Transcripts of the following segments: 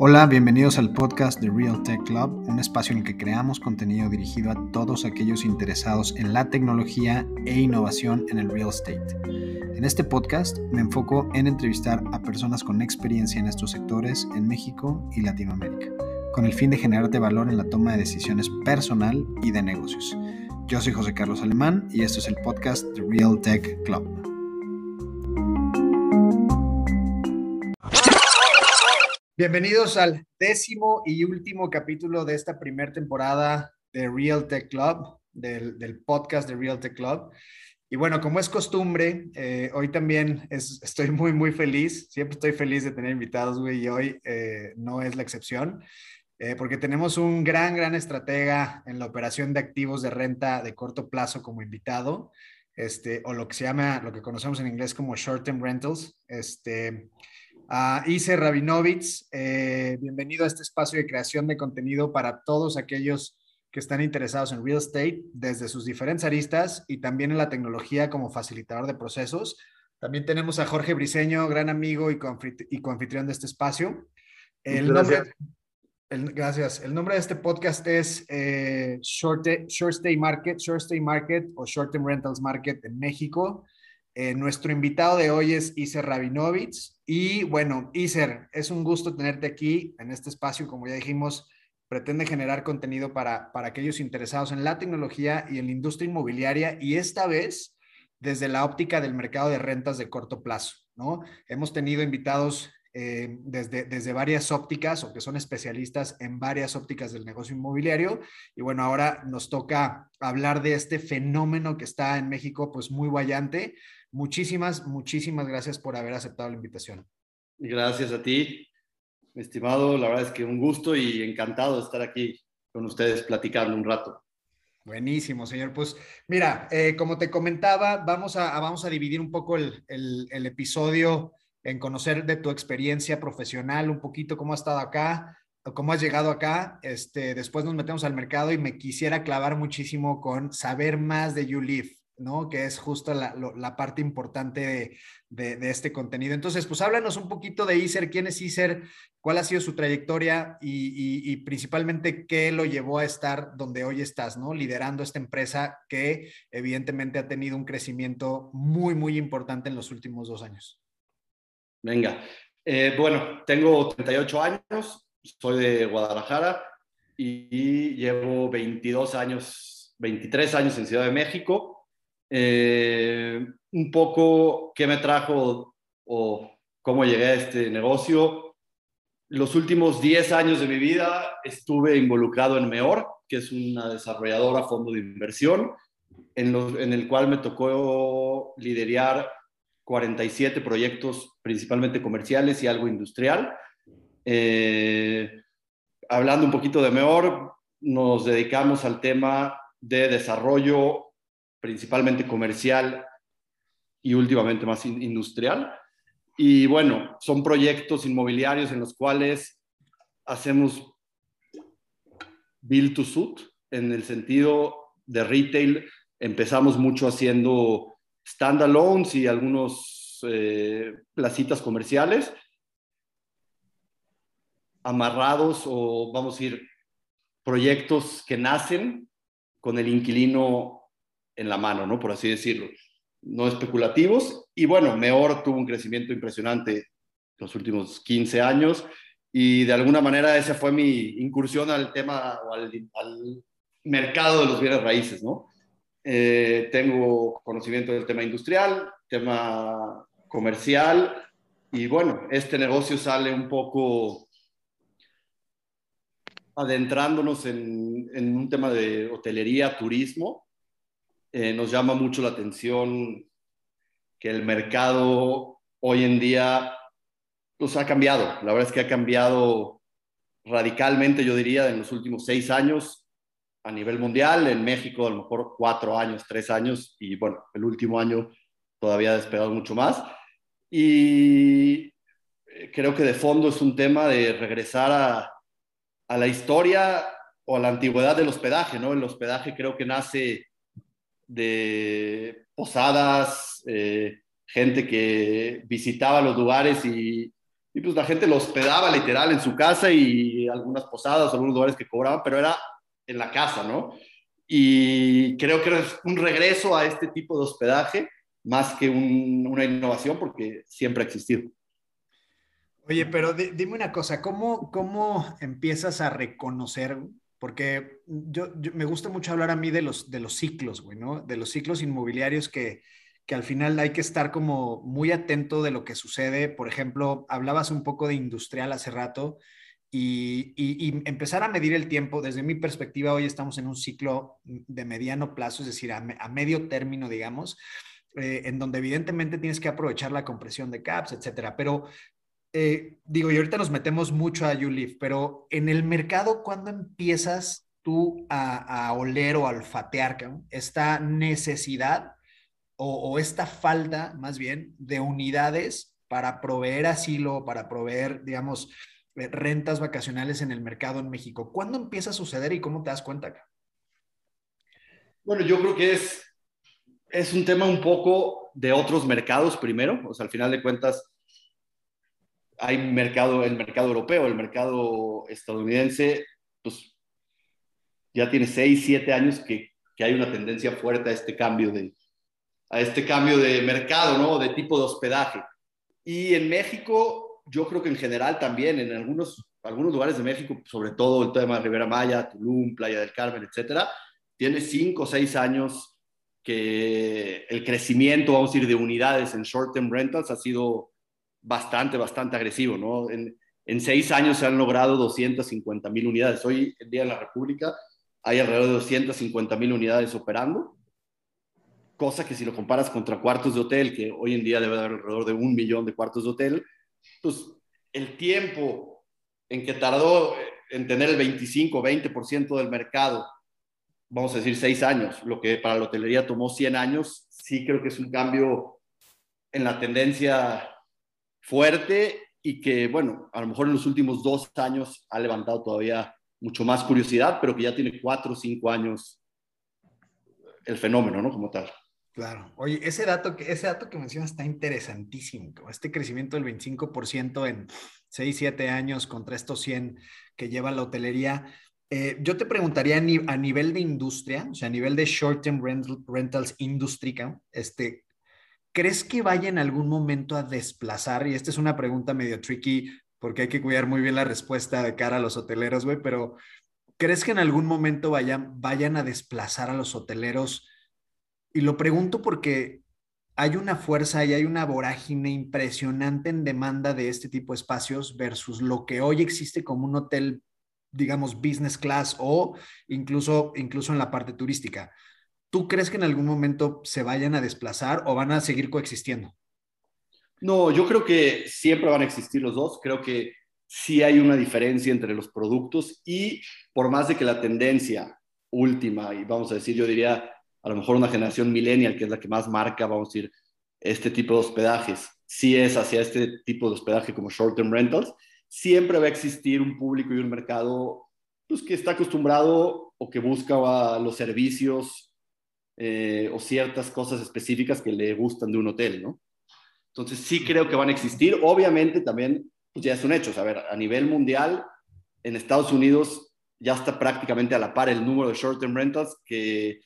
Hola, bienvenidos al podcast de Real Tech Club, un espacio en el que creamos contenido dirigido a todos aquellos interesados en la tecnología e innovación en el real estate. En este podcast me enfoco en entrevistar a personas con experiencia en estos sectores en México y Latinoamérica, con el fin de generarte valor en la toma de decisiones personal y de negocios. Yo soy José Carlos Alemán y esto es el podcast de Real Tech Club. Bienvenidos al décimo y último capítulo de esta primera temporada de Real Tech Club, del, podcast de Real Tech Club. Y bueno, como es costumbre, eh, hoy también estoy muy, muy feliz. Siempre estoy feliz de tener invitados, güey, y hoy eh, no es la excepción, eh, porque tenemos un gran, gran estratega en la operación de activos de renta de corto plazo como invitado, este, o lo que se llama, lo que conocemos en inglés como short-term rentals. Este, a Ise Rabinovitz. Eh, bienvenido a este espacio de creación de contenido para todos aquellos que están interesados en real estate desde sus diferentes aristas y también en la tecnología como facilitador de procesos. También tenemos a Jorge Briseño, gran amigo y, coanfitrión de este espacio. El gracias. Nombre, gracias. El nombre de este podcast es eh, Short, Short Stay Market, Short Stay Market o Short Term Rentals Market en México. Eh, nuestro invitado de hoy es Iser Rabinovitz. Y bueno, Iser, es un gusto tenerte aquí en este espacio. Como ya dijimos, pretende generar contenido para, para aquellos interesados en la tecnología y en la industria inmobiliaria. Y esta vez desde la óptica del mercado de rentas de corto plazo, ¿no? Hemos tenido invitados eh, desde, desde varias ópticas o que son especialistas en varias ópticas del negocio inmobiliario. Y bueno, ahora nos toca hablar de este fenómeno que está en México, pues muy vallante, Muchísimas, muchísimas gracias por haber aceptado la invitación. Gracias a ti, estimado. La verdad es que un gusto y encantado de estar aquí con ustedes platicando un rato. Buenísimo, señor. Pues mira, eh, como te comentaba, vamos a, vamos a dividir un poco el, el, episodio en conocer de tu experiencia profesional, un poquito cómo has estado acá, cómo has llegado acá. Este, después nos metemos al mercado y me quisiera clavar muchísimo con saber más de YouLive. ¿No? Que es justo la, parte importante de, este contenido. Entonces, pues háblanos un poquito de ISER, quién es ISER, cuál ha sido su trayectoria y, principalmente qué lo llevó a estar donde hoy estás, ¿no? Liderando esta empresa que evidentemente ha tenido un crecimiento muy, muy importante en los últimos dos años. Venga, eh, bueno, tengo 38 años, soy de Guadalajara y llevo 22 años, 23 años en Ciudad de México eh, un poco qué me trajo o cómo llegué a este negocio. Los últimos 10 años de mi vida estuve involucrado en Meor, que es una desarrolladora fondo de inversión, en, en el cual me tocó liderar 47 proyectos, principalmente comerciales y algo industrial. Eh, hablando un poquito de Meor, nos dedicamos al tema de desarrollo principalmente comercial y últimamente más industrial. Y bueno, son proyectos inmobiliarios en los cuales hacemos build to suit, en el sentido de retail. Empezamos mucho haciendo standalones y algunos eh, placitas comerciales amarrados o vamos a ir proyectos que nacen con el inquilino en la mano, ¿no? Por así decirlo. No especulativos. Y bueno, Meor tuvo un crecimiento impresionante los últimos 15 años y de alguna manera esa fue mi incursión al tema o al, mercado de los bienes raíces, ¿no? Eh, tengo conocimiento del tema industrial, tema comercial y bueno, este negocio sale un poco adentrándonos en, en un tema de hotelería, turismo, eh, nos llama mucho la atención que el mercado hoy en día pues, ha cambiado. La verdad es que ha cambiado radicalmente, yo diría, en los últimos seis años a nivel mundial. En México, a lo mejor cuatro años, tres años, y bueno, el último año todavía ha despegado mucho más. Y eh, creo que de fondo es un tema de regresar a, a la historia o a la antigüedad del hospedaje, ¿no? El hospedaje creo que nace de posadas, eh, gente que visitaba los lugares y, pues la gente lo hospedaba literal en su casa y algunas posadas, algunos lugares que cobraban, pero era en la casa, ¿no? Y creo que es un regreso a este tipo de hospedaje más que una innovación porque siempre ha existido. Oye, pero dime una cosa, ¿cómo, ¿cómo empiezas a reconocer? Porque yo, me gusta mucho hablar a mí de los, de los ciclos, güey, ¿no? De los ciclos inmobiliarios que, que al final hay que estar como muy atento de lo que sucede. Por ejemplo, hablabas un poco de industrial hace rato y, y, empezar a medir el tiempo. Desde mi perspectiva, hoy estamos en un ciclo de mediano plazo, es decir, a, medio término, digamos, eh, en donde evidentemente tienes que aprovechar la compresión de caps, etcétera. Pero eh, digo, y ahorita nos metemos mucho a YouLive, pero en el mercado, ¿cuándo empiezas tú a, a oler o a olfatear esta necesidad o, esta falta, más bien, de unidades para proveer asilo, para proveer, digamos, eh, rentas vacacionales en el mercado en México. ¿Cuándo empieza a suceder y cómo te das cuenta acá? Bueno, yo creo que es, es un tema un poco de otros mercados primero. O sea, al final de cuentas, hay mercado, el mercado europeo, el mercado estadounidense, pues ya tiene seis, siete años que, que hay una tendencia fuerte a este cambio de, a este cambio de mercado, ¿no? De tipo de hospedaje. Y en México, yo creo que en general también, en algunos, algunos lugares de México, sobre todo el tema de Rivera Maya, Tulum, Playa del Carmen, etcétera, tiene cinco o seis años que el crecimiento, vamos a decir, de unidades en short-term rentals ha sido bastante, bastante agresivo, ¿no? En, en seis años se han logrado 250 mil unidades. Hoy en día en la República hay alrededor de 250 mil unidades operando cosa que si lo comparas contra cuartos de hotel, que hoy en día debe haber alrededor de un millón de cuartos de hotel, pues el tiempo en que tardó en tener el 25, 20% del mercado, vamos a decir seis años, lo que para la hotelería tomó 100 años, sí creo que es un cambio en la tendencia fuerte y que, bueno, a lo mejor en los últimos dos años ha levantado todavía mucho más curiosidad, pero que ya tiene cuatro o cinco años el fenómeno, ¿no? Como tal. Claro. Oye, ese dato que, ese dato que mencionas está interesantísimo. Este crecimiento del 25% en 6, 7 años contra estos 100 que lleva la hotelería. Eh, yo te preguntaría a, nivel de industria, o sea, a nivel de short-term rentals industry, este, ¿crees que vaya en algún momento a desplazar? Y esta es una pregunta medio tricky porque hay que cuidar muy bien la respuesta de cara a los hoteleros, güey, pero ¿crees que en algún momento vayan, vayan a desplazar a los hoteleros? Y lo pregunto porque hay una fuerza y hay una vorágine impresionante en demanda de este tipo de espacios versus lo que hoy existe como un hotel, digamos, business class o incluso, incluso en la parte turística. ¿Tú crees que en algún momento se vayan a desplazar o van a seguir coexistiendo? No, yo creo que siempre van a existir los dos. Creo que sí hay una diferencia entre los productos y por más de que la tendencia última, y vamos a decir, yo diría, a lo mejor una generación millennial, que es la que más marca, vamos a decir, este tipo de hospedajes, si es hacia este tipo de hospedaje como short-term rentals, siempre va a existir un público y un mercado pues, que está acostumbrado o que busca los servicios eh, o ciertas cosas específicas que le gustan de un hotel, ¿no? Entonces sí creo que van a existir. Obviamente también, pues ya es un hecho. a ver, a nivel mundial, en Estados Unidos ya está prácticamente a la par el número de short-term rentals que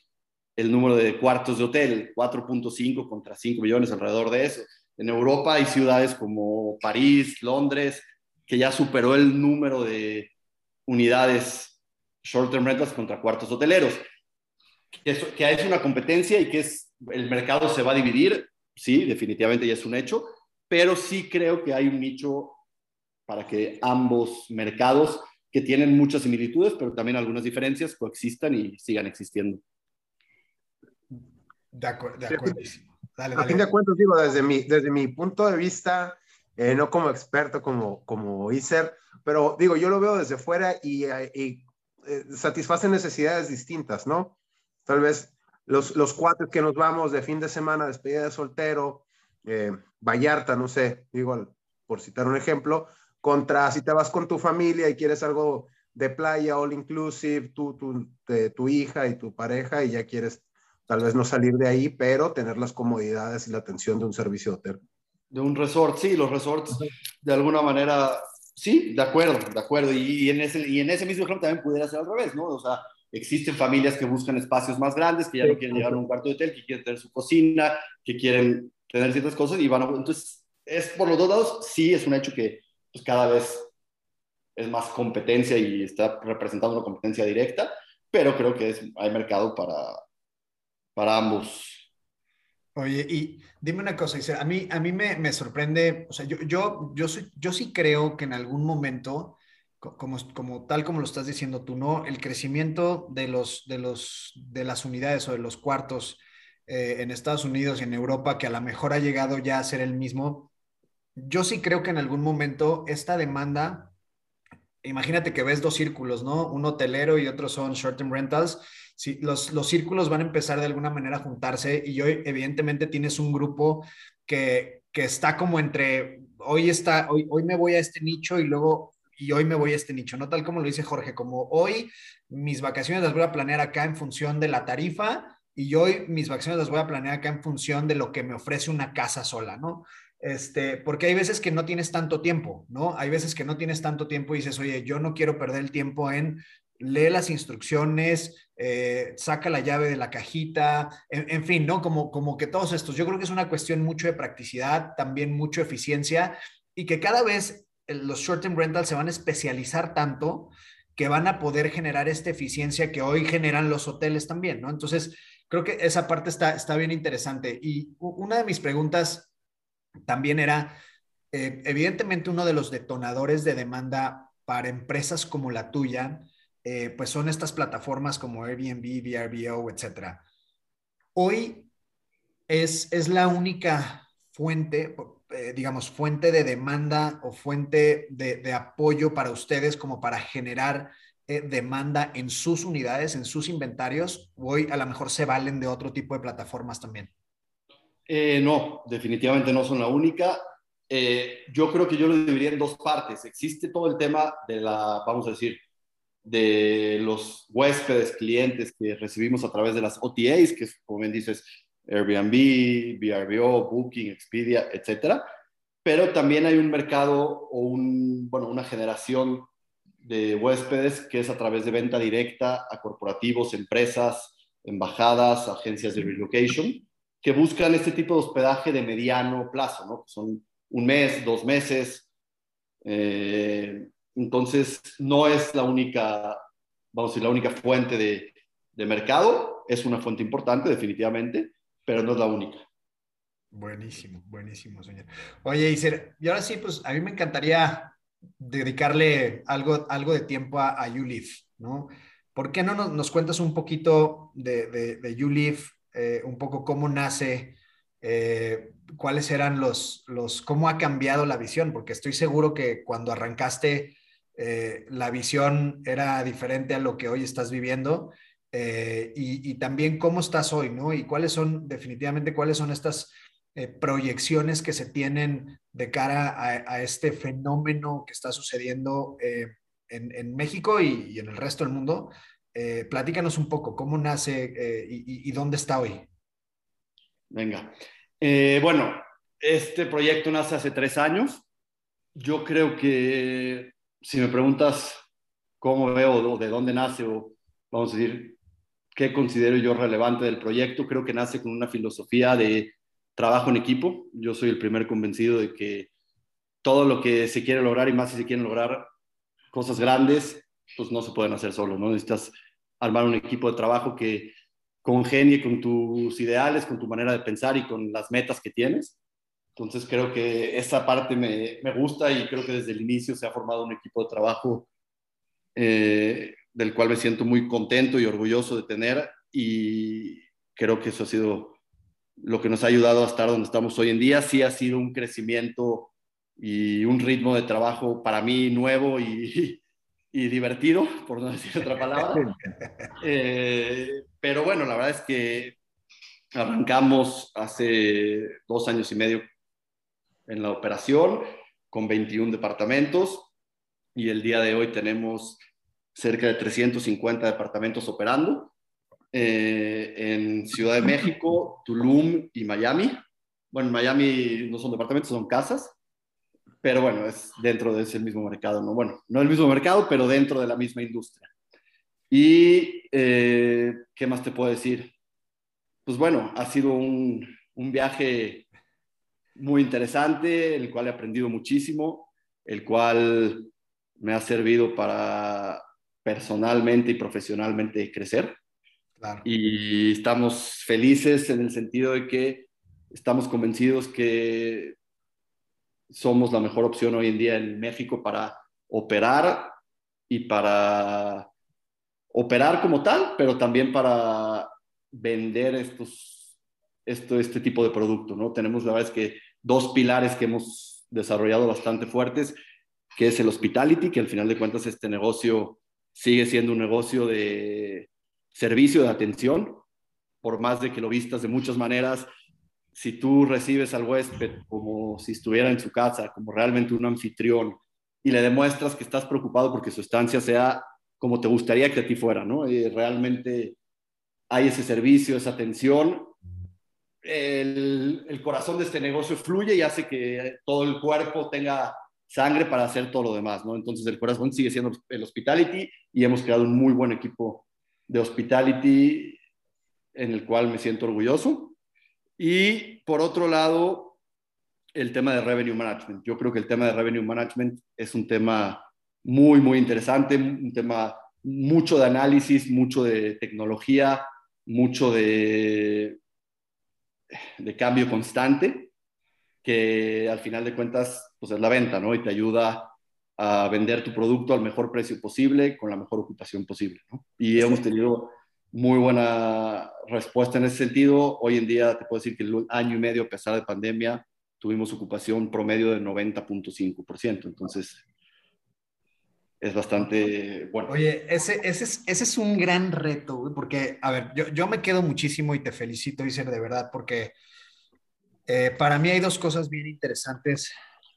el número de cuartos de hotel, 4.5 contra 5 millones alrededor de eso. En Europa hay ciudades como París, Londres, que ya superó el número de unidades short-term rentals contra cuartos hoteleros. Que es, que es una competencia y que es, el mercado se va a dividir, sí, definitivamente ya es un hecho, pero sí creo que hay un nicho para que ambos mercados, que tienen muchas similitudes, pero también algunas diferencias, coexistan y sigan existiendo. De, acuerdo, a fin de cuentas, digo, desde mi, desde mi punto de vista, eh, no como experto, como, como ISER, pero digo, yo lo veo desde fuera y, eh, y eh, satisface necesidades distintas, ¿no? Tal vez los, los cuates que nos vamos de fin de semana, despedida de soltero, Vallarta, no sé, digo, por citar un ejemplo, contra si te vas con tu familia y quieres algo de playa, all inclusive, tú, tu, tu hija y tu pareja y ya quieres Tal vez no salir de ahí, pero tener las comodidades y la atención de un servicio hotel. De un resort, sí, los resorts de alguna manera, sí, de acuerdo, de acuerdo. Y, en ese, y en ese mismo ejemplo también pudiera ser al revés, ¿no? O sea, existen familias que buscan espacios más grandes, que ya no quieren llegar a un cuarto de hotel, que quieren tener su cocina, que quieren tener ciertas cosas y van a... Entonces, es por los dos lados, sí es un hecho que pues, cada vez es más competencia y está representando una competencia directa, pero creo que es, hay mercado para, para ambos. Oye, y dime una cosa, a mí, a mí me, me sorprende, o sea, yo, yo, yo, soy, yo sí creo que en algún momento, como, como tal como lo estás diciendo tú, ¿no? El crecimiento de, los, de, los, de las unidades o de los cuartos eh, en Estados Unidos y en Europa, que a lo mejor ha llegado ya a ser el mismo, yo sí creo que en algún momento esta demanda, imagínate que ves dos círculos, ¿no? Un hotelero y otro son short-term rentals sí, los, los círculos van a empezar de alguna manera a juntarse y hoy evidentemente tienes un grupo que, que está como entre, hoy, está, hoy, hoy me voy a este nicho y luego y hoy me voy a este nicho, no tal como lo dice Jorge, como hoy mis vacaciones las voy a planear acá en función de la tarifa y hoy mis vacaciones las voy a planear acá en función de lo que me ofrece una casa sola, ¿no? Este, porque hay veces que no tienes tanto tiempo, ¿no? Hay veces que no tienes tanto tiempo y dices, oye, yo no quiero perder el tiempo en lee las instrucciones, eh, saca la llave de la cajita, en, fin, ¿no? Como, como que todos estos, yo creo que es una cuestión mucho de practicidad, también mucho eficiencia y que cada vez los short-term rentals se van a especializar tanto que van a poder generar esta eficiencia que hoy generan los hoteles también, ¿no? Entonces, creo que esa parte está, está bien interesante. Y una de mis preguntas también era, eh, evidentemente, uno de los detonadores de demanda para empresas como la tuya eh, pues son estas plataformas como Airbnb, VRBO, etc. Hoy es, es la única fuente, eh, digamos, fuente de demanda o fuente de, apoyo para ustedes como para generar eh, demanda en sus unidades, en sus inventarios. Hoy a lo mejor se valen de otro tipo de plataformas también. no, definitivamente no son la única. yo creo que yo lo dividiría en dos partes. Existe todo el tema de la, vamos a decir, de los huéspedes, clientes que recibimos a través de las OTAs, que como bien dices, Airbnb, VRBO, Booking, Expedia, etcétera. Pero también hay un mercado o una generación de huéspedes que es a través de venta directa a corporativos, empresas, embajadas, agencias de relocation, que buscan este tipo de hospedaje de mediano plazo, ¿no? Son un mes, dos meses, eh, entonces, no es la única, vamos a decir, la única fuente de, mercado. Es una fuente importante, definitivamente, pero no es la única. Buenísimo, buenísimo, señor. Oye, Iser, y ahora sí, pues a mí me encantaría dedicarle algo, algo de tiempo a, a ¿no? ¿Por qué no nos, cuentas un poquito de, de, de eh, un poco cómo nace, eh, cuáles eran los, los, cómo ha cambiado la visión? Porque estoy seguro que cuando arrancaste eh, la visión era diferente a lo que hoy estás viviendo eh, y, también cómo estás hoy, ¿no? Y cuáles son, definitivamente, cuáles son estas eh, proyecciones que se tienen de cara a, este fenómeno que está sucediendo en, México y, en el resto del mundo. platícanos un poco cómo nace y, y, dónde está hoy. Venga. bueno, este proyecto nace hace tres años. Yo creo que si me preguntas cómo veo o de dónde nace o vamos a decir qué considero yo relevante del proyecto, creo que nace con una filosofía de trabajo en equipo. Yo soy el primer convencido de que todo lo que se quiere lograr y más si se quieren lograr cosas grandes, pues no se pueden hacer solo, ¿no? Necesitas armar un equipo de trabajo que congenie con tus ideales, con tu manera de pensar y con las metas que tienes. Entonces creo que esa parte me, me, gusta y creo que desde el inicio se ha formado un equipo de trabajo eh, del cual me siento muy contento y orgulloso de tener y creo que eso ha sido lo que nos ha ayudado a estar donde estamos hoy en día. Sí ha sido un crecimiento y un ritmo de trabajo para mí nuevo y, y divertido, por no decir otra palabra. Eh, pero bueno, la verdad es que arrancamos hace dos años y medio en la operación con 21 departamentos y el día de hoy tenemos cerca de 350 departamentos operando eh, en Ciudad de México, Tulum y Miami. Bueno, en Miami no son departamentos, son casas. pero bueno, es dentro de ese mismo mercado, ¿no? Bueno, no el mismo mercado, pero dentro de la misma industria. Y, eh, ¿qué más te puedo decir? Pues bueno, ha sido un, un viaje muy interesante, el cual he aprendido muchísimo, el cual me ha servido para personalmente y profesionalmente crecer. Y estamos felices en el sentido de que estamos convencidos que somos la mejor opción hoy en día en México para operar y para operar como tal, pero también para vender estos, esto, este tipo de producto, ¿no? Tenemos la verdad es que dos pilares que hemos desarrollado bastante fuertes, que es el hospitality, que al final de cuentas este negocio sigue siendo un negocio de servicio de atención, por más de que lo vistas de muchas maneras, si tú recibes al huésped como si estuviera en su casa, como realmente un anfitrión, y le demuestras que estás preocupado porque su estancia sea como te gustaría que a ti fuera, ¿no? Y realmente hay ese servicio, esa atención, el, el, corazón de este negocio fluye y hace que todo el cuerpo tenga sangre para hacer todo lo demás, ¿no? Entonces el corazón sigue siendo el hospitality y hemos creado un muy buen equipo de hospitality en el cual me siento orgulloso. Y por otro lado, el tema de revenue management. Yo creo que el tema de revenue management es un tema muy, muy interesante, un tema mucho de análisis, mucho de tecnología, mucho de, de cambio constante, que al final de cuentas pues es la venta, ¿no? Y te ayuda a vender tu producto al mejor precio posible, con la mejor ocupación posible, ¿no? Y hemos tenido muy buena respuesta en ese sentido. Hoy en día te puedo decir que el año y medio, a pesar de pandemia, tuvimos ocupación promedio de 90.5%. Entonces, es bastante bueno. Oye, ese, ese, es, ese es un gran reto, porque, a ver, yo, yo me quedo muchísimo y te felicito, Iser, de verdad, porque eh, para mí hay dos cosas bien interesantes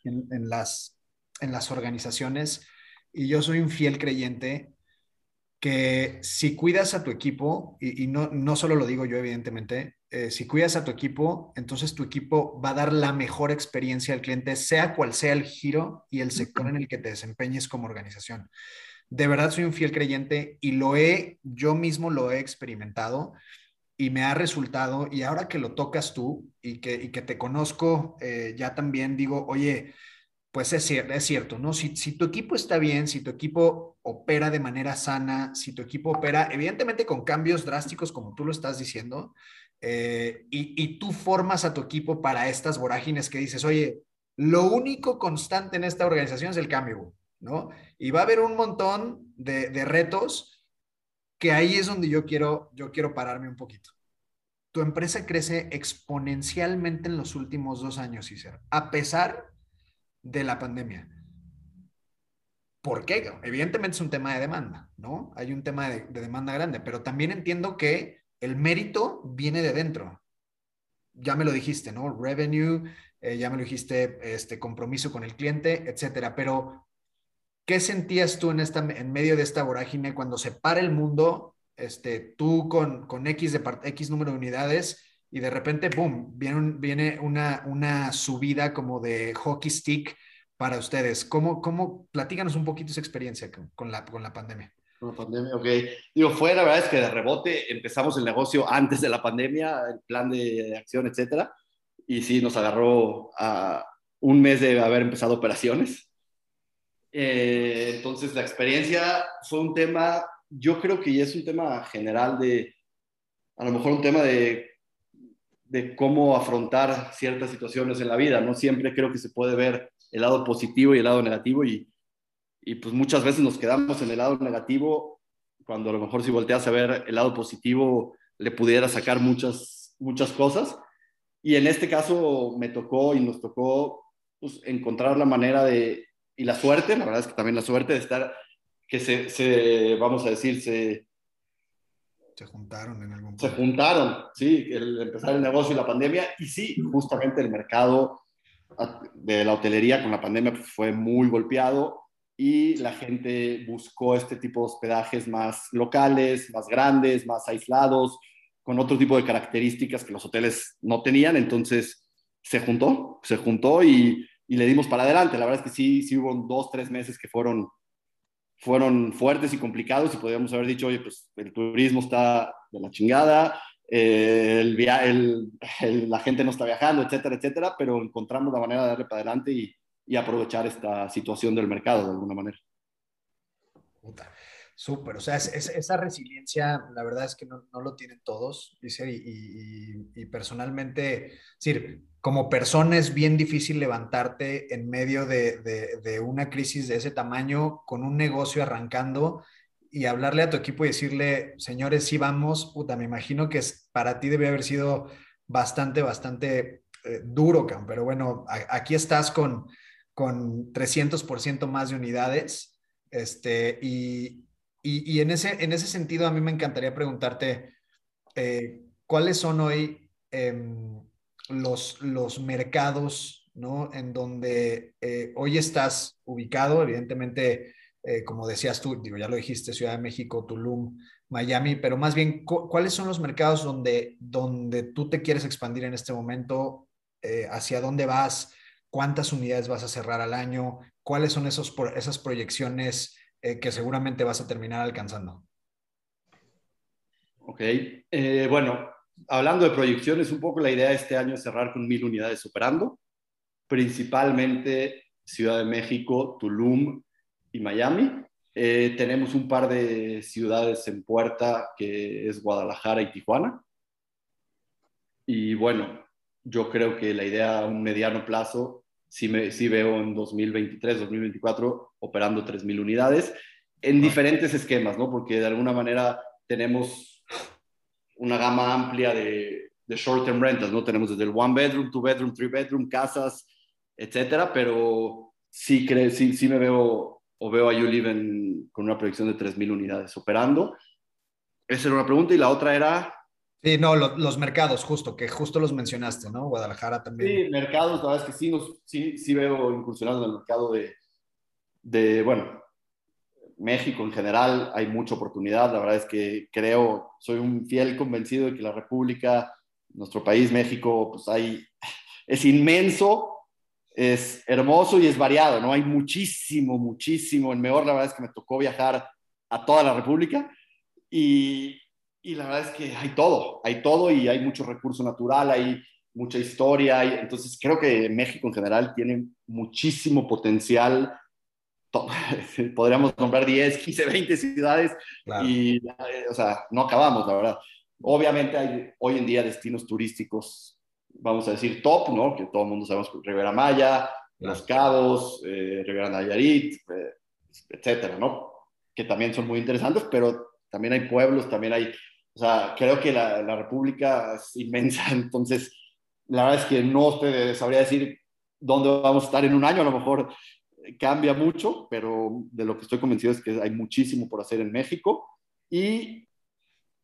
en, en, las, en las organizaciones. Y yo soy un fiel creyente que si cuidas a tu equipo, y, y no, no solo lo digo yo, evidentemente, eh, si cuidas a tu equipo, entonces tu equipo va a dar la mejor experiencia al cliente, sea cual sea el giro y el sector en el que te desempeñes como organización. De verdad soy un fiel creyente y lo he, yo mismo lo he experimentado y me ha resultado, y ahora que lo tocas tú y que, y que te conozco, eh, ya también digo, oye, pues es, es cierto, ¿no? Si, si, tu equipo está bien, si tu equipo opera de manera sana, si tu equipo opera, evidentemente con cambios drásticos, como tú lo estás diciendo, eh, y, tú formas a tu equipo para estas vorágines que dices, oye, lo único constante en esta organización es el cambio, ¿no? Y va a haber un montón de, retos que ahí es donde yo quiero, yo quiero pararme un poquito. Tu empresa crece exponencialmente en los últimos dos años, Cícero, a pesar de la pandemia. ¿Por qué? Evidentemente es un tema de demanda, ¿no? Hay un tema de demanda grande, pero también entiendo que el mérito viene de dentro. Ya me lo dijiste, ¿no? Revenue, eh, ya me lo dijiste, este compromiso con el cliente, etcétera. Pero, ¿qué sentías tú en, esta, en medio de esta vorágine cuando se para el mundo, este, tú con, con X, de X número de unidades y de repente, ¡pum!, viene, viene una, una subida como de hockey stick para ustedes. ¿Cómo, cómo, platíganos un poquito esa experiencia con, la, con la pandemia? la pandemia, ok. Digo, fue la verdad es que de rebote empezamos el negocio antes de la pandemia, el plan de acción, etcétera. Y sí, nos agarró a un mes de haber empezado operaciones. Eh, entonces, la experiencia fue un tema, yo creo que es un tema general de, a lo mejor un tema de, de cómo afrontar ciertas situaciones en la vida. No siempre creo que se puede ver el lado positivo y el lado negativo y y pues muchas veces nos quedamos en el lado negativo, cuando a lo mejor si volteas a ver el lado positivo le pudiera sacar muchas, muchas cosas. Y en este caso me tocó y nos tocó pues, encontrar la manera de, y la suerte, la verdad es que también la suerte de estar, que se, se vamos a decir, se... Se juntaron en algún punto. Se juntaron, sí, el empezar el negocio y la pandemia. Y sí, justamente el mercado de la hotelería con la pandemia fue muy golpeado y la gente buscó este tipo de hospedajes más locales, más grandes, más aislados, con otro tipo de características que los hoteles no tenían. Entonces se juntó, se juntó y y le dimos para adelante. La verdad es que sí, sí hubo dos, tres meses que fueron, fueron fuertes y complicados y podríamos haber dicho, oye, pues el turismo está de la chingada, eh, el, el, la gente no está viajando, etcétera, etcétera, pero encontramos la manera de darle para adelante y, y aprovechar esta situación del mercado de alguna manera. Puta. Súper, o sea, esa resiliencia, la verdad es que no, no lo tienen todos, dice, y, y, y, personalmente, es decir, como persona es bien difícil levantarte en medio de, una crisis de ese tamaño, con un negocio arrancando y hablarle a tu equipo y decirle, señores, sí vamos, puta, me imagino que para ti debe haber sido bastante, bastante eh, duro, pero bueno, aquí estás con, con 300% más de unidades, este, y, y, en, ese, en ese sentido, a mí me encantaría preguntarte, eh, ¿cuáles son hoy em, los, los mercados ¿no? en donde eh, hoy estás ubicado? Evidentemente, eh, como decías tú, digo, ya lo dijiste, Ciudad de México, Tulum, Miami, pero más bien, ¿cuáles son los mercados donde, donde tú te quieres expandir en este momento? ¿Hacia dónde vas? ¿Cuántas unidades vas a cerrar al año? ¿Cuáles son esos, esas proyecciones? Eh, que seguramente vas a terminar alcanzando. Ok, eh, bueno, hablando de proyecciones, un poco la idea de este año es cerrar con mil unidades operando, principalmente Ciudad de México, Tulum y Miami. Eh, tenemos un par de ciudades en puerta, que es Guadalajara y Tijuana. Y bueno, yo creo que la idea a un mediano plazo sí, me, sí veo en 2023, 2024 operando 3.000 unidades en diferentes esquemas, ¿no? Porque de alguna manera tenemos una gama amplia de, de short-term rentals, ¿no? Tenemos desde el one bedroom, two bedroom, three bedroom, casas, etcétera, pero sí, creo, sí, sí me veo o veo a YouLive con una proyección de 3.000 unidades operando. Esa era una pregunta y la otra era Sí, no, los mercados, justo, que justo los mencionaste, ¿no? Guadalajara también. Sí, mercados, la verdad es que sí, nos, sí, sí veo incursionando en el mercado de, de, bueno, México en general, hay mucha oportunidad. La verdad es que creo, soy un fiel convencido de que la República, nuestro país, México, pues hay, es inmenso, es hermoso y es variado, ¿no? Hay muchísimo, muchísimo. En mejor, la verdad es que me tocó viajar a toda la República y, y la verdad es que hay todo, hay todo y hay mucho recurso natural, hay mucha historia, entonces creo que México en general tiene muchísimo potencial. Podríamos nombrar 10, 15, 20 ciudades y, o sea, no acabamos, la verdad. Obviamente hay hoy en día destinos turísticos, vamos a decir top, ¿no? Que todo el mundo sabemos, Rivera Maya, Los Cabos, eh, Rivera Nayarit, eh, etcétera, ¿no? Que también son muy interesantes, pero también hay pueblos, también hay o sea, creo que la, la República es inmensa, entonces la verdad es que no te sabría decir dónde vamos a estar en un año, a lo mejor cambia mucho, pero de lo que estoy convencido es que hay muchísimo por hacer en México y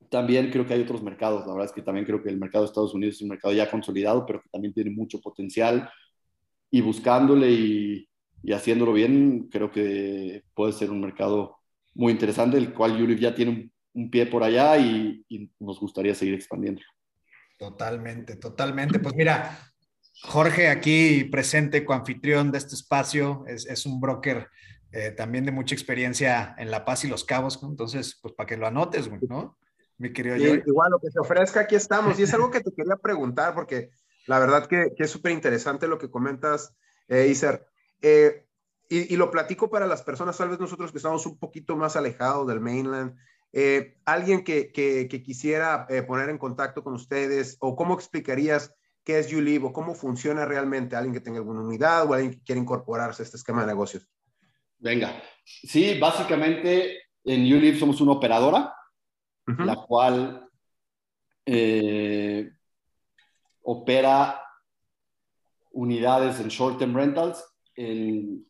también creo que hay otros mercados. La verdad es que también creo que el mercado de Estados Unidos es un mercado ya consolidado, pero que también tiene mucho potencial y buscándole y, y haciéndolo bien, creo que puede ser un mercado muy interesante, el cual Yuri ya tiene un pie por allá y, nos gustaría seguir expandiendo. Totalmente, totalmente. Pues mira, Jorge aquí presente, coanfitrión de este espacio, es, un broker eh, también de mucha experiencia en La Paz y Los Cabos, entonces, pues para que lo anotes, ¿no? Mi querido Igual, lo que se ofrezca, aquí estamos. Y es algo que te quería preguntar, porque la verdad que, es súper interesante lo que comentas, eh, Iser. Eh, y, y, lo platico para las personas, tal vez nosotros que estamos un poquito más alejados del mainland, eh, alguien que, quisiera eh, poner en contacto con ustedes o cómo explicarías qué es YouLive o cómo funciona realmente alguien que tenga alguna unidad o alguien que quiera incorporarse a este esquema de negocios. Venga, sí, básicamente en YouLive somos una operadora, la cual eh, opera unidades en short-term rentals, en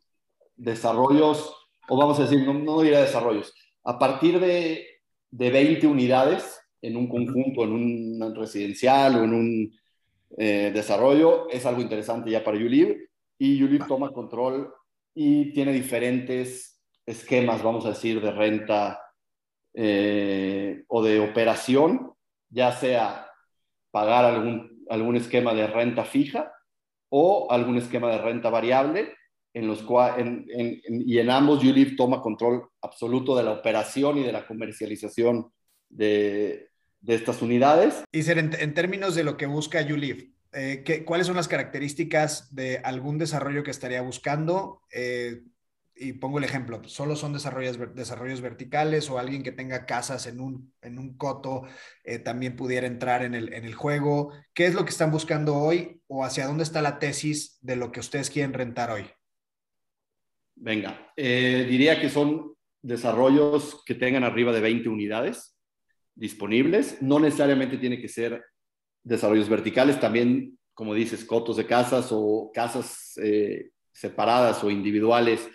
desarrollos, o vamos a decir, no, no diría desarrollos, a partir de de 20 unidades en un conjunto, en un residencial o en un eh, desarrollo, es algo interesante ya para YouLive. Y YouLive toma control y tiene diferentes esquemas, vamos a decir, de renta eh, o de operación, ya sea pagar algún, algún esquema de renta fija o algún esquema de renta variable en los cual, y en ambos ULIV toma control absoluto de la operación y de la comercialización de, estas unidades. Y ser en, términos de lo que busca ULIV, eh, ¿cuáles son las características de algún desarrollo que estaría buscando? Eh, y pongo el ejemplo, solo son desarrollos, desarrollos verticales o alguien que tenga casas en un, en un coto eh, también pudiera entrar en el, en el juego. ¿Qué es lo que están buscando hoy o hacia dónde está la tesis de lo que ustedes quieren rentar hoy? Venga, eh, diría que son desarrollos que tengan arriba de 20 unidades disponibles. No necesariamente tiene que ser desarrollos verticales, también, como dices, cotos de casas o casas eh, separadas o individuales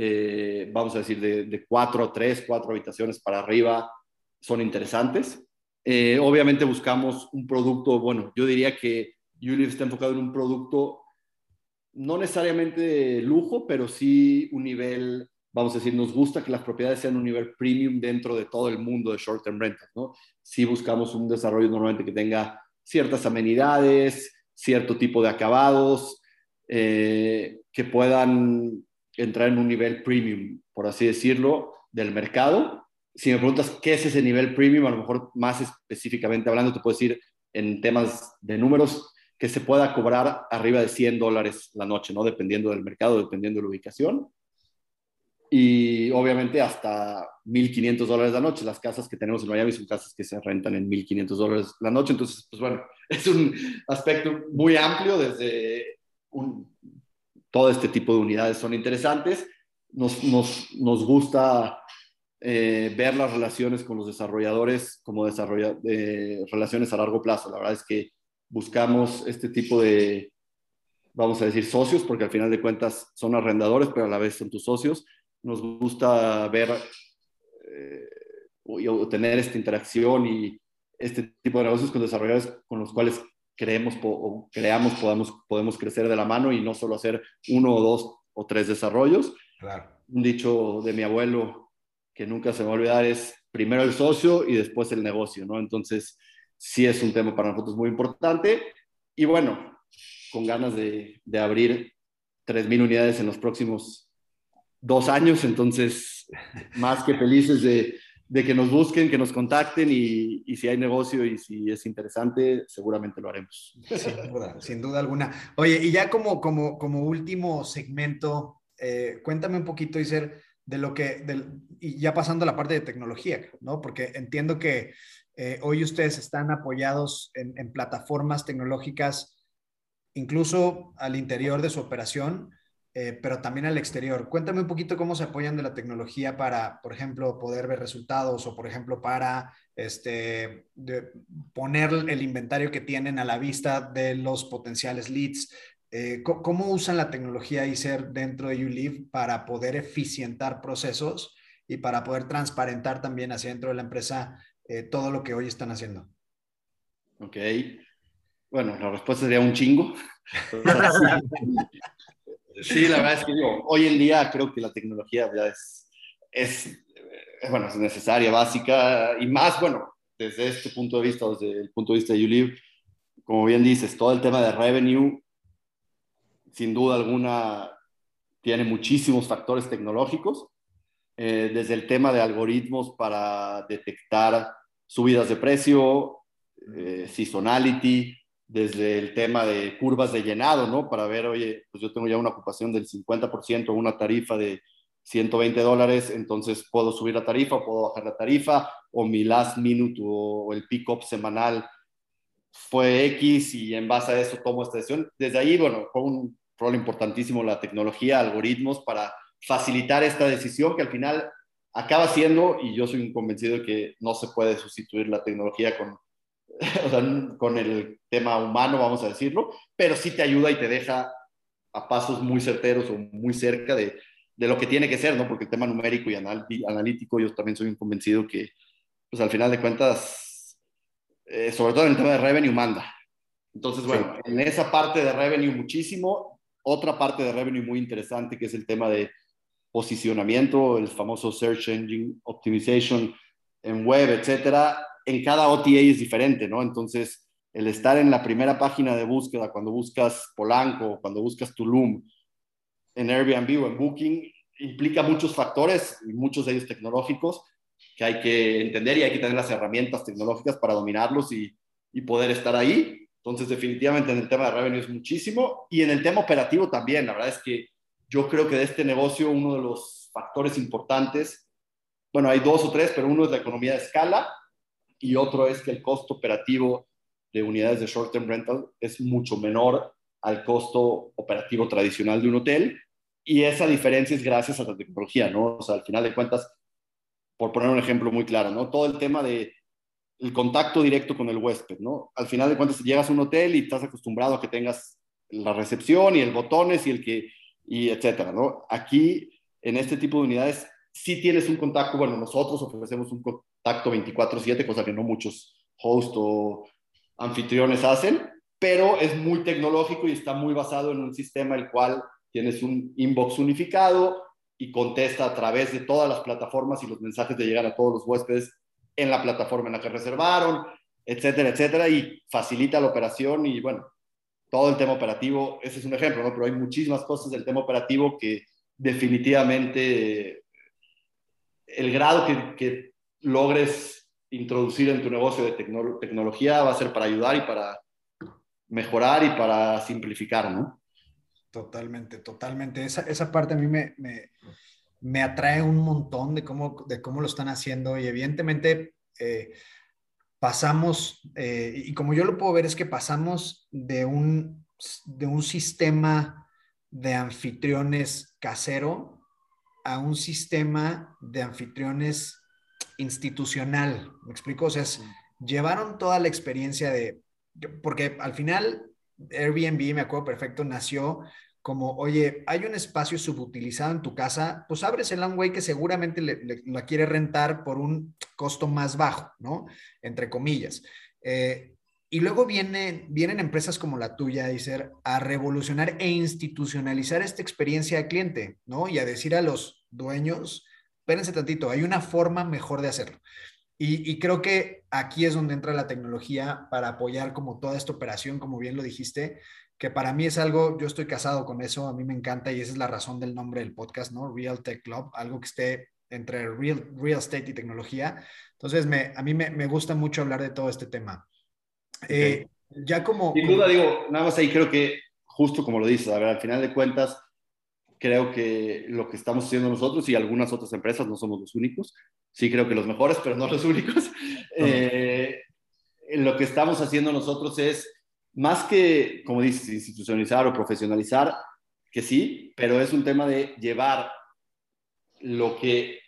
eh, vamos a decir, de, de, cuatro, tres, cuatro habitaciones para arriba, son interesantes. Eh, obviamente buscamos un producto, bueno, yo diría que Ulive está enfocado en un producto no necesariamente de lujo, pero sí un nivel, vamos a decir, nos gusta que las propiedades sean un nivel premium dentro de todo el mundo de short term rental, ¿no? Sí buscamos un desarrollo normalmente que tenga ciertas amenidades, cierto tipo de acabados, eh, que puedan entrar en un nivel premium, por así decirlo, del mercado. Si me preguntas qué es ese nivel premium, a lo mejor más específicamente hablando, te puedo decir en temas de números que se pueda cobrar arriba de 100 dólares la noche, ¿no? Dependiendo del mercado, dependiendo de la ubicación. Y obviamente hasta 1.500 dólares la noche. Las casas que tenemos en Miami son casas que se rentan en 1.500 dólares la noche. Entonces, pues bueno, es un aspecto muy amplio desde un, todo este tipo de unidades son interesantes. Nos, nos, nos gusta eh, ver las relaciones con los desarrolladores como desarrolla, eh, relaciones a largo plazo. La verdad es que buscamos este tipo de, vamos a decir, socios, porque al final de cuentas son arrendadores, pero a la vez son tus socios. Nos gusta ver eh, o, tener esta interacción y este tipo de negocios con desarrolladores con los cuales creemos o creamos podamos, podemos crecer de la mano y no solo hacer uno o dos o tres desarrollos. Un dicho de mi abuelo que nunca se me va a olvidar es primero el socio y después el negocio, ¿no? Entonces, sí es un tema para nosotros muy importante y bueno, con ganas de, de abrir 3.000 unidades en los próximos dos años, entonces, más que felices de, de que nos busquen, que nos contacten y, y, si hay negocio y si es interesante, seguramente lo haremos. Sin duda, sin duda alguna. Oye, y ya como, como, como último segmento, eh, cuéntame un poquito, Iser, de lo que, del, y ya pasando a la parte de tecnología, ¿no? Porque entiendo que eh, hoy ustedes están apoyados en, en plataformas tecnológicas, incluso al interior de su operación, eh, pero también al exterior. Cuéntame un poquito cómo se apoyan de la tecnología para, por ejemplo, poder ver resultados o, por ejemplo, para este, poner el inventario que tienen a la vista de los potenciales leads. Eh, ¿Cómo usan la tecnología ICER dentro de YouLive para poder eficientar procesos y para poder transparentar también hacia dentro de la empresa eh, todo lo que hoy están haciendo? Ok. Bueno, la respuesta sería un chingo. Sí, la verdad es que digo, hoy en día creo que la tecnología ya es, es, eh, bueno, es necesaria, básica, y más, bueno, desde este punto de vista, desde el punto de vista de YouLive, como bien dices, todo el tema de revenue, sin duda alguna, tiene muchísimos factores tecnológicos, eh, desde el tema de algoritmos para detectar subidas de precio, eh, seasonality, desde el tema de curvas de llenado, ¿no? Para ver, oye, pues yo tengo ya una ocupación del 50%, una tarifa de 120 dólares, entonces puedo subir la tarifa, puedo bajar la tarifa, o mi last minute o, el pick-up semanal fue X y en base a eso tomo esta decisión. Desde ahí, bueno, fue un rol importantísimo la tecnología, algoritmos para facilitar esta decisión que al final acaba siendo, y yo soy convencido de que no se puede sustituir la tecnología con o sea, con el tema humano, vamos a decirlo, pero sí te ayuda y te deja a pasos muy certeros o muy cerca de, de lo que tiene que ser, ¿no? Porque el tema numérico y analítico, yo también soy convencido que, pues al final de cuentas, eh, sobre todo en el tema de revenue, manda. Entonces, bueno, en esa parte de revenue muchísimo. Otra parte de revenue muy interesante que es el tema de posicionamiento, el famoso Search Engine Optimization en web, etcétera en cada OTA es diferente, ¿no? Entonces, el estar en la primera página de búsqueda cuando buscas Polanco, cuando buscas Tulum, en Airbnb o en Booking, implica muchos factores, muchos de ellos tecnológicos, que hay que entender y hay que tener las herramientas tecnológicas para dominarlos y, y poder estar ahí. Entonces, definitivamente en el tema de revenue es muchísimo y en el tema operativo también. La verdad es que yo creo que de este negocio uno de los factores importantes, bueno, hay dos o tres, pero uno es la economía de escala y otro es que el costo operativo de unidades de short-term rental es mucho menor al costo operativo tradicional de un hotel y esa diferencia es gracias a la tecnología, ¿no? O sea, al final de cuentas, por poner un ejemplo muy claro, ¿no? Todo el tema de el contacto directo con el huésped, ¿no? Al final de cuentas llegas a un hotel y estás acostumbrado a que tengas la recepción y el botones y el que, y etcétera, ¿no? Aquí, en este tipo de unidades, sí tienes un contacto, bueno, nosotros ofrecemos un contacto 24/7, cosa que no muchos hosts o anfitriones hacen, pero es muy tecnológico y está muy basado en un sistema el cual tienes un inbox unificado y contesta a través de todas las plataformas y los mensajes de llegar a todos los huéspedes en la plataforma en la que reservaron, etcétera, etcétera, y facilita la operación y bueno, todo el tema operativo, ese es un ejemplo, ¿no? Pero hay muchísimas cosas del tema operativo que definitivamente el grado que, que logres introducir en tu negocio de tecnología va a ser para ayudar y para mejorar y para simplificar, ¿no? Totalmente, totalmente. Esa, esa parte a mí me, me, me atrae un montón de cómo, de cómo lo están haciendo y evidentemente eh, pasamos, eh, y como yo lo puedo ver, es que pasamos de un, de un sistema de anfitriones casero a un sistema de anfitriones institucional. ¿Me explico? O sea, llevaron toda la experiencia de, porque al final Airbnb, me acuerdo perfecto, nació como, oye, hay un espacio subutilizado en tu casa, pues abres el güey que seguramente le, la quiere rentar por un costo más bajo, ¿no? Entre comillas. Eh, y luego vienen, vienen empresas como la tuya, Dicer, a revolucionar e institucionalizar esta experiencia de cliente, ¿no? Y a decir a los dueños, espérense tantito, hay una forma mejor de hacerlo. Y, y, creo que aquí es donde entra la tecnología para apoyar como toda esta operación, como bien lo dijiste, que para mí es algo, yo estoy casado con eso, a mí me encanta y esa es la razón del nombre del podcast, ¿no? Real Tech Club, algo que esté entre real, real estate y tecnología. Entonces, me, a mí me, me gusta mucho hablar de todo este tema. Eh, ya como... Sin duda, digo, nada más ahí creo que, justo como lo dices, a ver, al final de cuentas, creo que lo que estamos haciendo nosotros y algunas otras empresas no somos los únicos. Sí creo que los mejores, pero no los únicos. Eh, lo que estamos haciendo nosotros es más que, como dices, institucionalizar o profesionalizar, que sí, pero es un tema de llevar lo que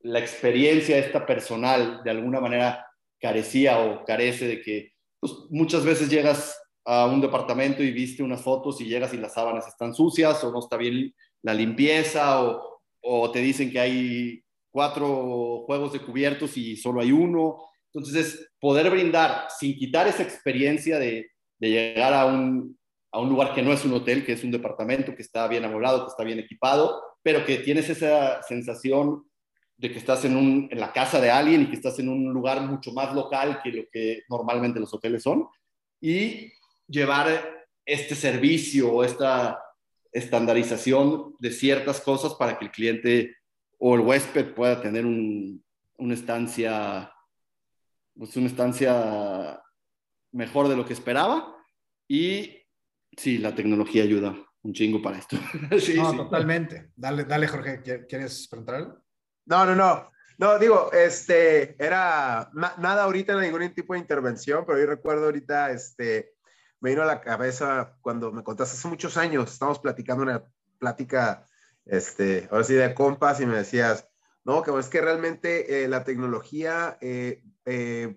la experiencia esta personal de alguna manera carecía o carece de que pues, muchas veces llegas a un departamento y viste unas fotos y llegas y las sábanas están sucias o no está bien la limpieza o, te dicen que hay cuatro juegos de cubiertos y solo hay uno. Entonces es poder brindar sin quitar esa experiencia de, llegar a un, lugar que no es un hotel, que es un departamento, que está bien amoblado, que está bien equipado, pero que tienes esa sensación de que estás en la casa de alguien y que estás en un lugar mucho más local que lo que normalmente los hoteles son, y llevar este servicio o esta estandarización de ciertas cosas para que el cliente o el huésped pueda tener un, una estancia, pues una estancia mejor de lo que esperaba y sí, la tecnología ayuda un chingo para esto. sí, no, totalmente. Dale, dale, Jorge, ¿quieres preguntar algo? No, no, no. No, digo, este, era nada ahorita, ningún tipo de intervención, pero yo recuerdo ahorita, este, me vino a la cabeza cuando me contaste hace muchos años, estábamos platicando una plática, este, ahora sí de compas y me decías, no, que es que realmente eh, la tecnología eh, eh,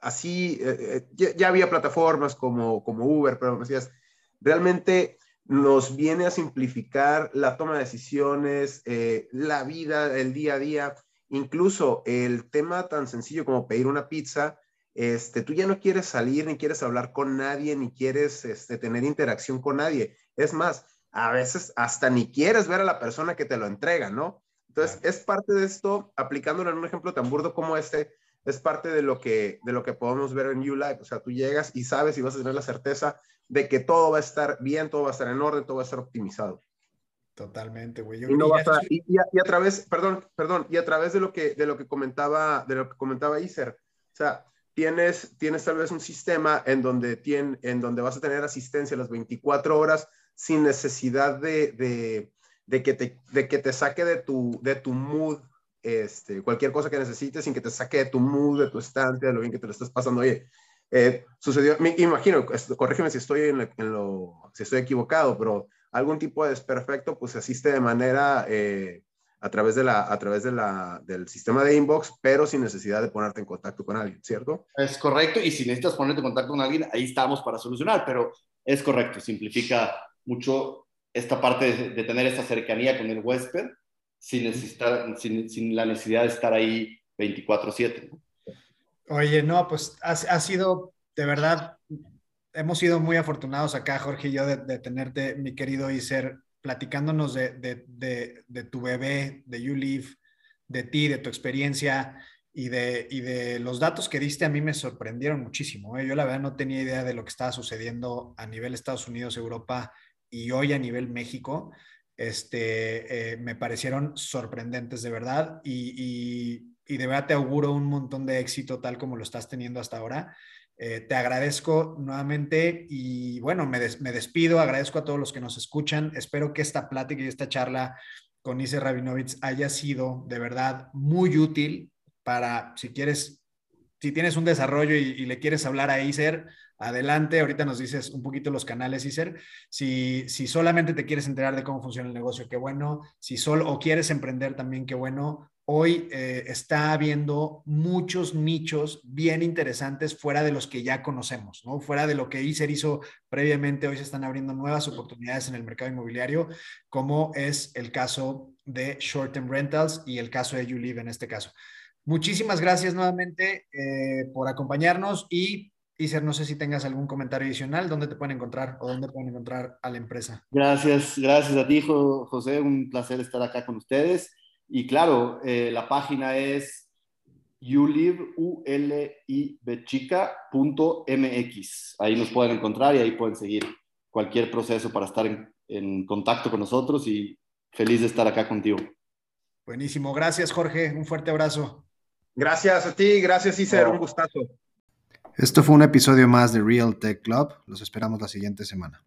así, eh, eh, ya, había plataformas como, como Uber, pero me decías, realmente nos viene a simplificar la toma de decisiones, eh, la vida, el día a día, incluso el tema tan sencillo como pedir una pizza, este, tú ya no quieres salir, ni quieres hablar con nadie, ni quieres este, tener interacción con nadie. Es más, a veces hasta ni quieres ver a la persona que te lo entrega, ¿no? Entonces, es parte de esto, aplicándolo en un ejemplo tan burdo como este, es parte de lo que, de lo que podemos ver en ULive. O sea, tú llegas y sabes y vas a tener la certeza de que todo va a estar bien, todo va a estar en orden, todo va a estar optimizado. Totalmente, güey. Y, y, a, través, perdón, perdón, y a través de lo que, de lo que comentaba, de lo que comentaba Iser, o sea, tienes, tienes tal vez un sistema en donde, tiene, en donde vas a tener asistencia las 24 horas sin necesidad de, de, de, que, te, de que te saque de tu, de tu mood este, cualquier cosa que necesites sin que te saque de tu mood, de tu estante, de lo bien que te lo estás pasando. Oye, eh, sucedió, me imagino, corrígeme si estoy, en, lo, si estoy equivocado, pero algún tipo de desperfecto, pues asiste de manera eh, a través, de la, a través de la, del sistema de inbox, pero sin necesidad de ponerte en contacto con alguien, ¿cierto? Es correcto, y si necesitas ponerte en contacto con alguien, ahí estamos para solucionar, pero es correcto, simplifica mucho esta parte de tener esta cercanía con el huésped sin, necesitar, sin, sin la necesidad de estar ahí 24/7. Oye, no, pues ha, ha, sido de verdad, hemos sido muy afortunados acá, Jorge y yo, de, tenerte, mi querido Iser, platicándonos de, de, de, tu bebé, de You Live, de ti, de tu experiencia y de, y de los datos que diste a mí me sorprendieron muchísimo. ¿eh? Yo la verdad no tenía idea de lo que estaba sucediendo a nivel Estados Unidos, Europa y hoy a nivel México este, eh, me parecieron sorprendentes de verdad y, de verdad te auguro un montón de éxito tal como lo estás teniendo hasta ahora. Eh, te agradezco nuevamente y bueno, me, despido, agradezco a todos los que nos escuchan. Espero que esta plática y esta charla con Ise Rabinovich haya sido de verdad muy útil para si quieres, si tienes un desarrollo y, y le quieres hablar a Iser, adelante. Ahorita nos dices un poquito los canales, Iser. Si, si solamente te quieres enterar de cómo funciona el negocio, qué bueno. Si solo o quieres emprender también, qué bueno. Hoy eh, está habiendo muchos nichos bien interesantes fuera de los que ya conocemos, ¿no? Fuera de lo que Iser hizo previamente, hoy se están abriendo nuevas oportunidades en el mercado inmobiliario, como es el caso de Short Term Rentals y el caso de YouLive en este caso. Muchísimas gracias nuevamente eh, por acompañarnos y Iser, no sé si tengas algún comentario adicional, ¿dónde te pueden encontrar o dónde pueden encontrar a la empresa? Gracias, gracias a ti, José, un placer estar acá con ustedes. Y claro, eh, la página es ulibchica.mx. Ahí nos pueden encontrar y ahí pueden seguir cualquier proceso para estar en, en contacto con nosotros y feliz de estar acá contigo. Buenísimo, gracias Jorge, un fuerte abrazo. Gracias a ti, gracias Iser, un gustazo. Esto fue un episodio más de Real Tech Club. Los esperamos la siguiente semana.